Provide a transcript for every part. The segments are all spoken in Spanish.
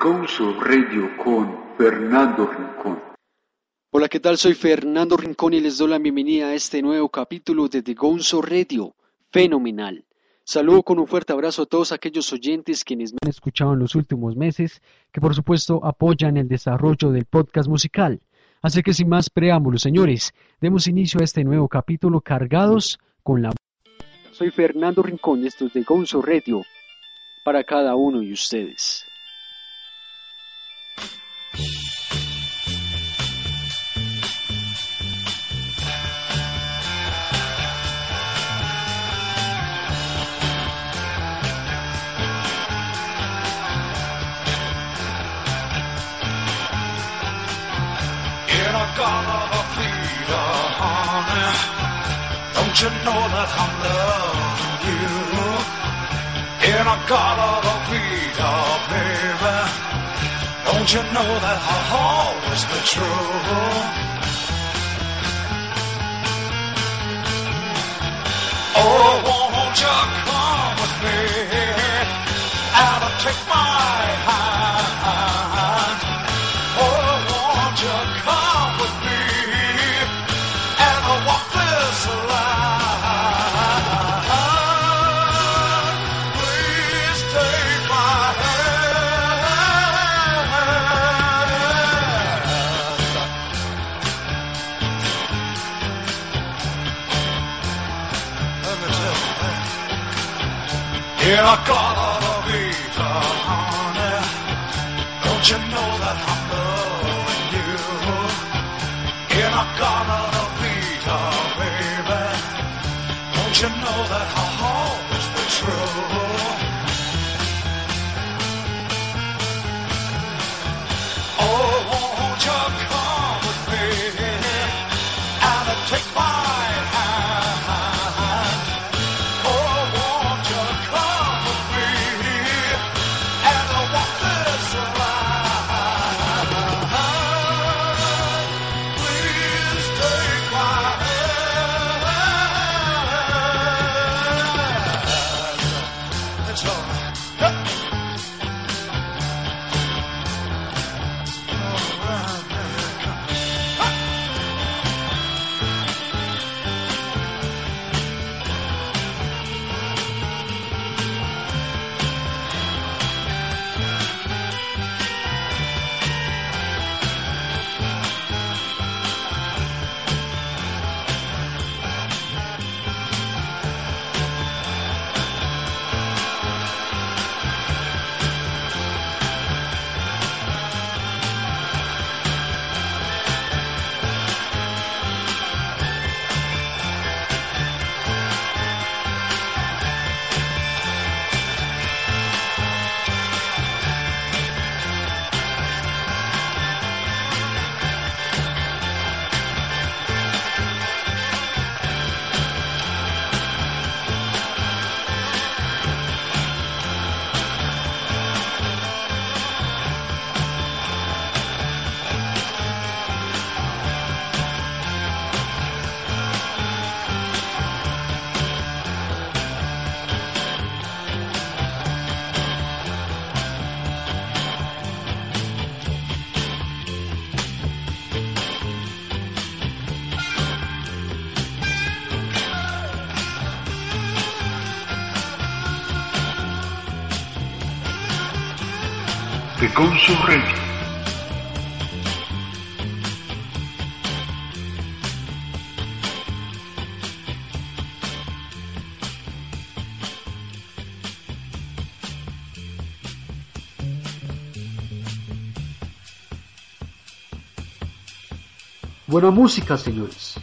Gonzo Radio con Fernando Rincón. Hola, ¿qué tal? Soy Fernando Rincón y les doy la bienvenida a este nuevo capítulo de The Gonzo Radio. Fenomenal. Saludo con un fuerte abrazo a todos aquellos oyentes quienes me han escuchado en los últimos meses, que por supuesto apoyan el desarrollo del podcast musical. Así que sin más preámbulos, señores, demos inicio a este nuevo capítulo cargados con la... Soy Fernando Rincón, esto es The Gonzo Radio, para cada uno de ustedes. In a goblet of Peter, baby. Don't you know that I'll always be true? Oh, won't you come with me and take my hand? The Gonzo Radio. Buena música, señores.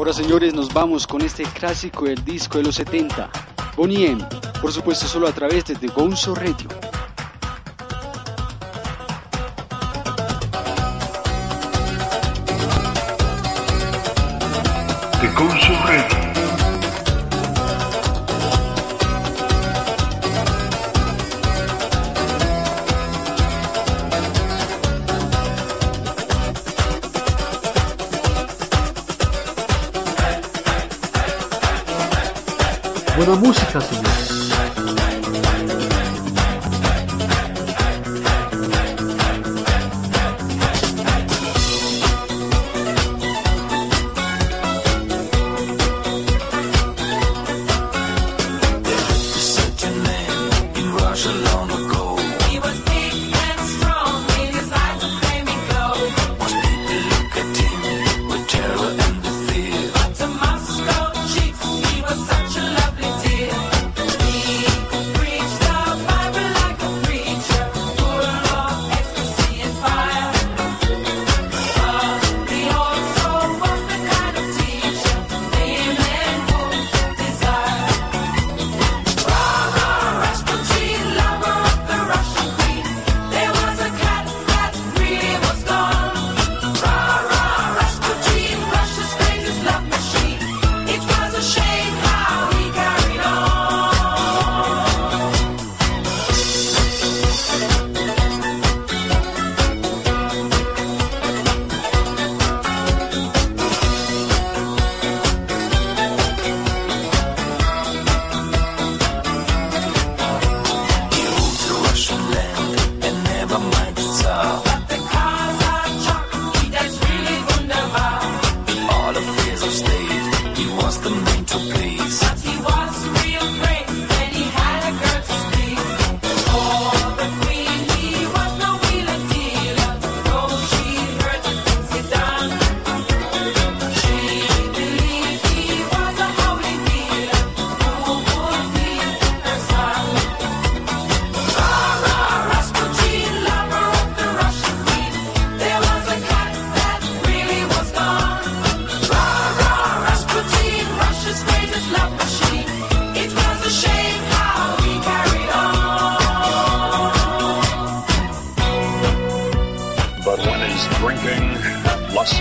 Ahora señores nos vamos con este clásico del disco de los 70, Bonnie M, por supuesto solo a través de The Gonzo Radio. The Gonzo Radio. música, señor.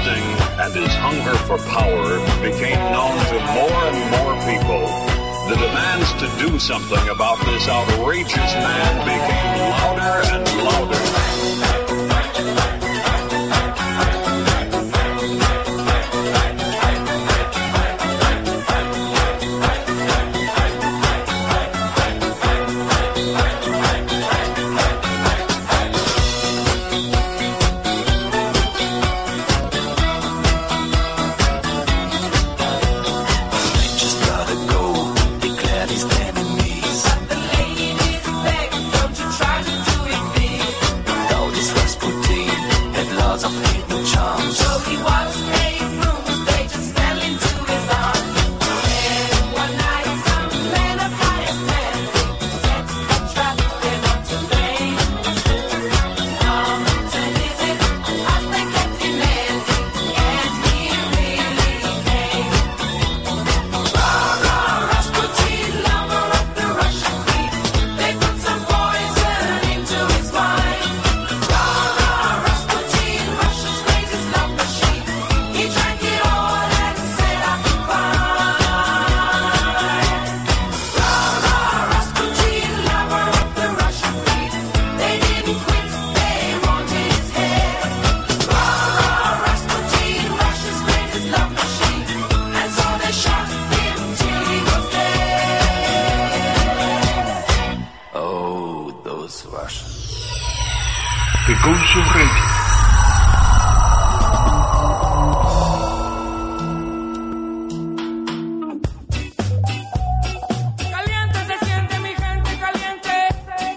and his hunger for power became known to more and more people. The demands to do something about this outrageous man became louder and louder.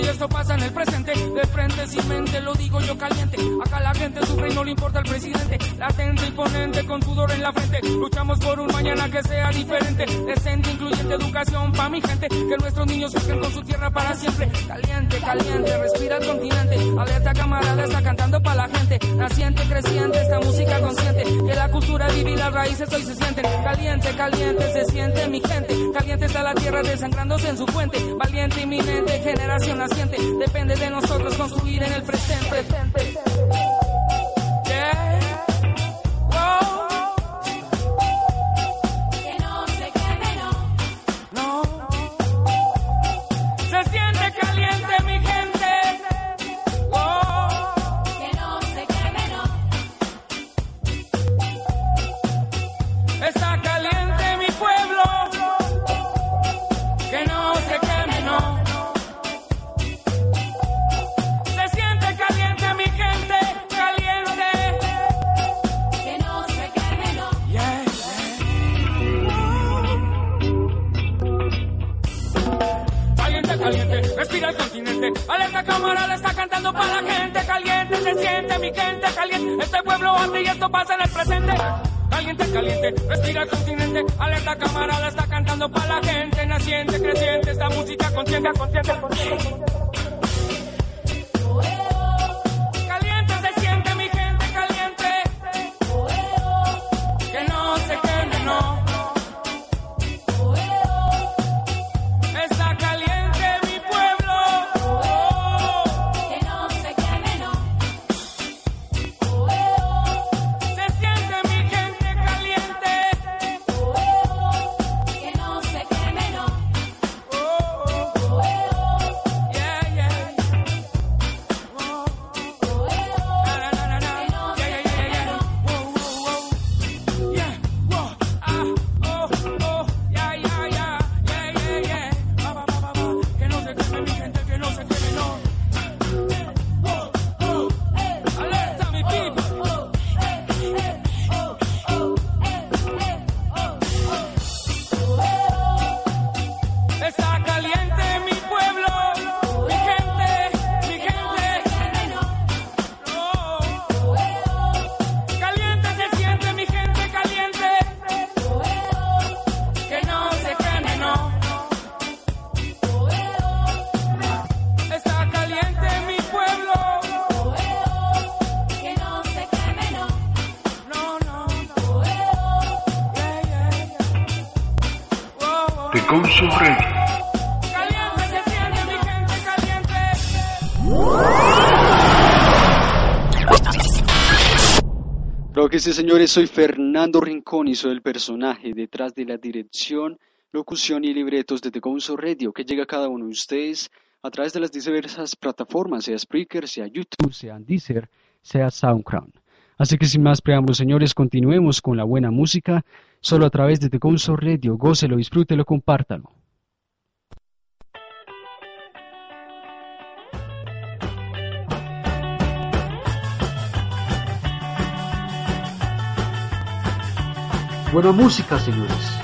Y esto pasa en el presente. De frente sin mente, lo digo yo caliente. Acá la gente sufre y no le importa el presidente. Latente, imponente, con sudor en la frente. Luchamos por un mañana que sea diferente. Decente, incluyente, educación pa' mi gente. Que nuestros niños crezcan con su tierra para siempre. Caliente, caliente, respira el continente. Alerta camarada, está cantando pa' la gente. Naciente, creciente, esta música consciente. Que la cultura vive y las raíces hoy se sienten. Caliente, caliente, se siente mi gente. Caliente está la tierra desangrándose en su fuente. Valiente, inminente, generación Depende de nosotros construir en el presente. 我 Sí, señores, soy Fernando Rincón y soy el personaje detrás de la dirección, locución y libretos de The Gonzo Radio que llega a cada uno de ustedes a través de las diversas plataformas, sea Spreaker, sea YouTube, sea Deezer, sea SoundCloud. Así que sin más preámbulos, señores, continuemos con la buena música, solo a través de The Gonzo Radio. Gócelo, disfrútelo, compártalo. Buena música, señores.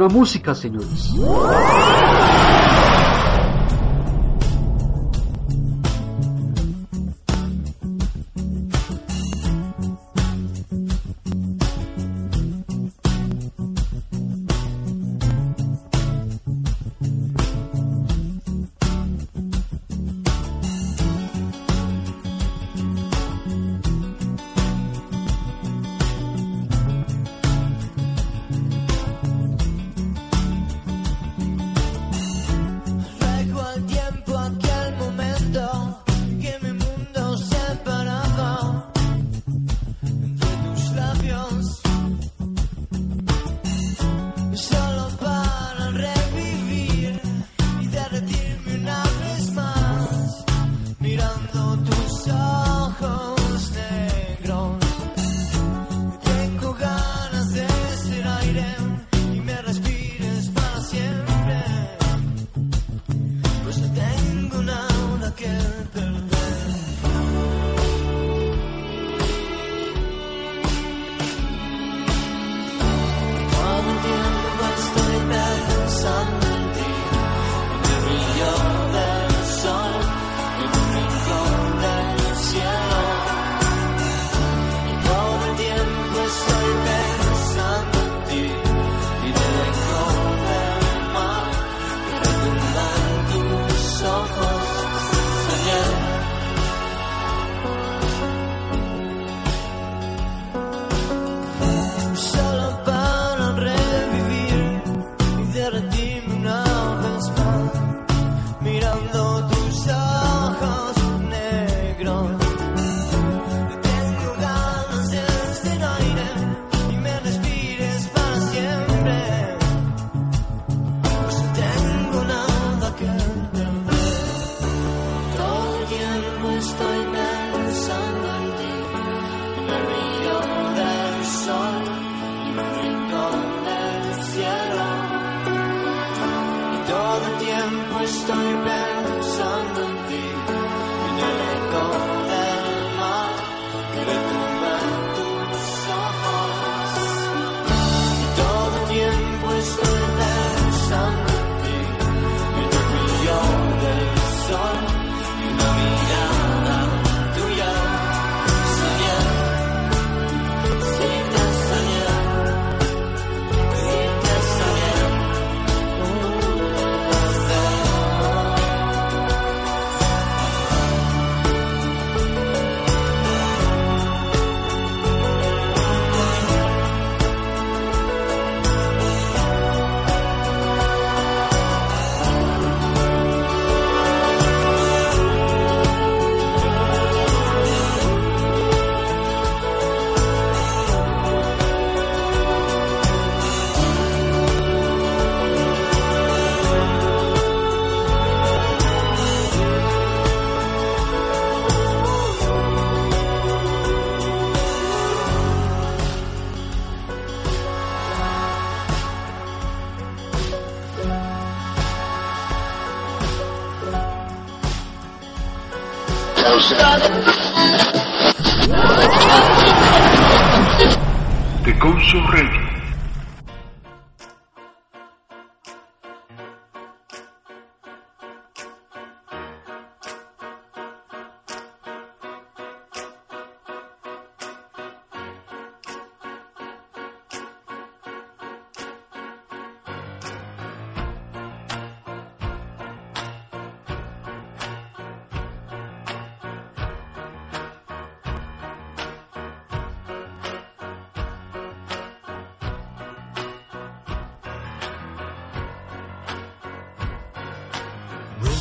Buena música, señores. twist your back.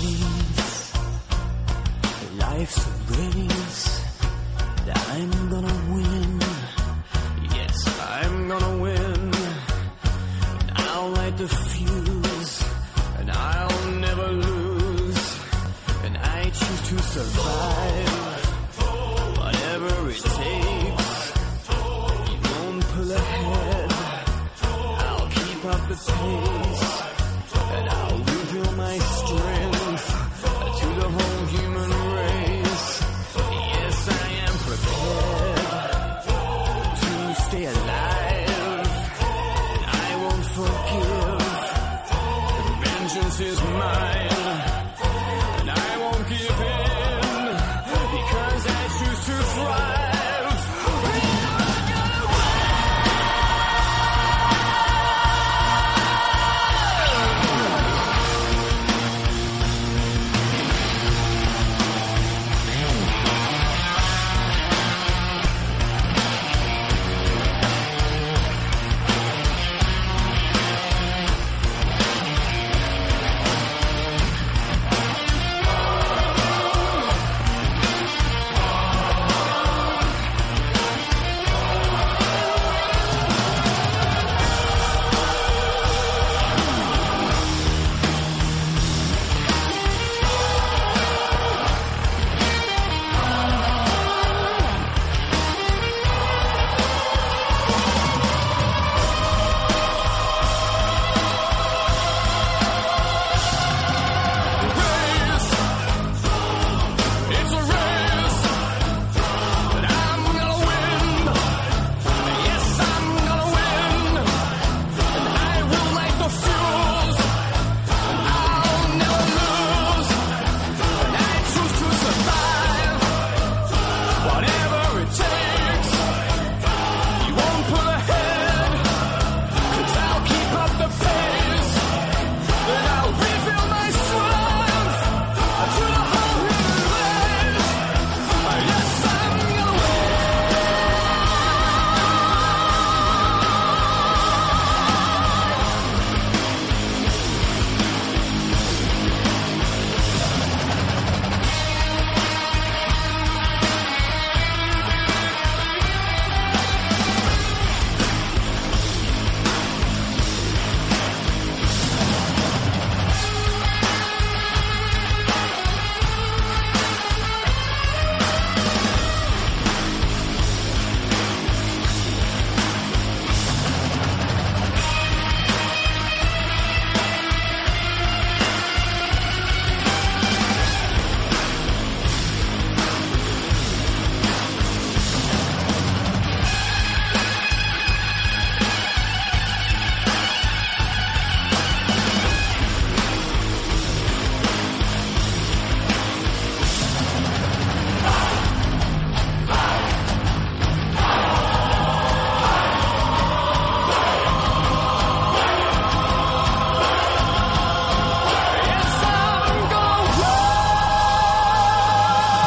You.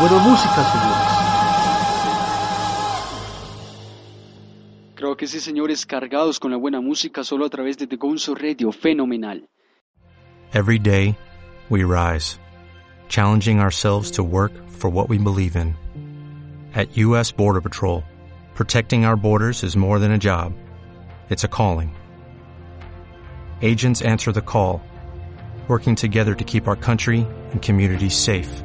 Buena música, señores. Creo que sí, señores, cargados con la buena música solo a través de The Gonzo Radio, fenomenal. Every day, we rise, challenging ourselves to work for what we believe in. At U.S. Border Patrol, protecting our borders is more than a job, it's a calling. Agents answer the call, working together to keep our country and communities safe.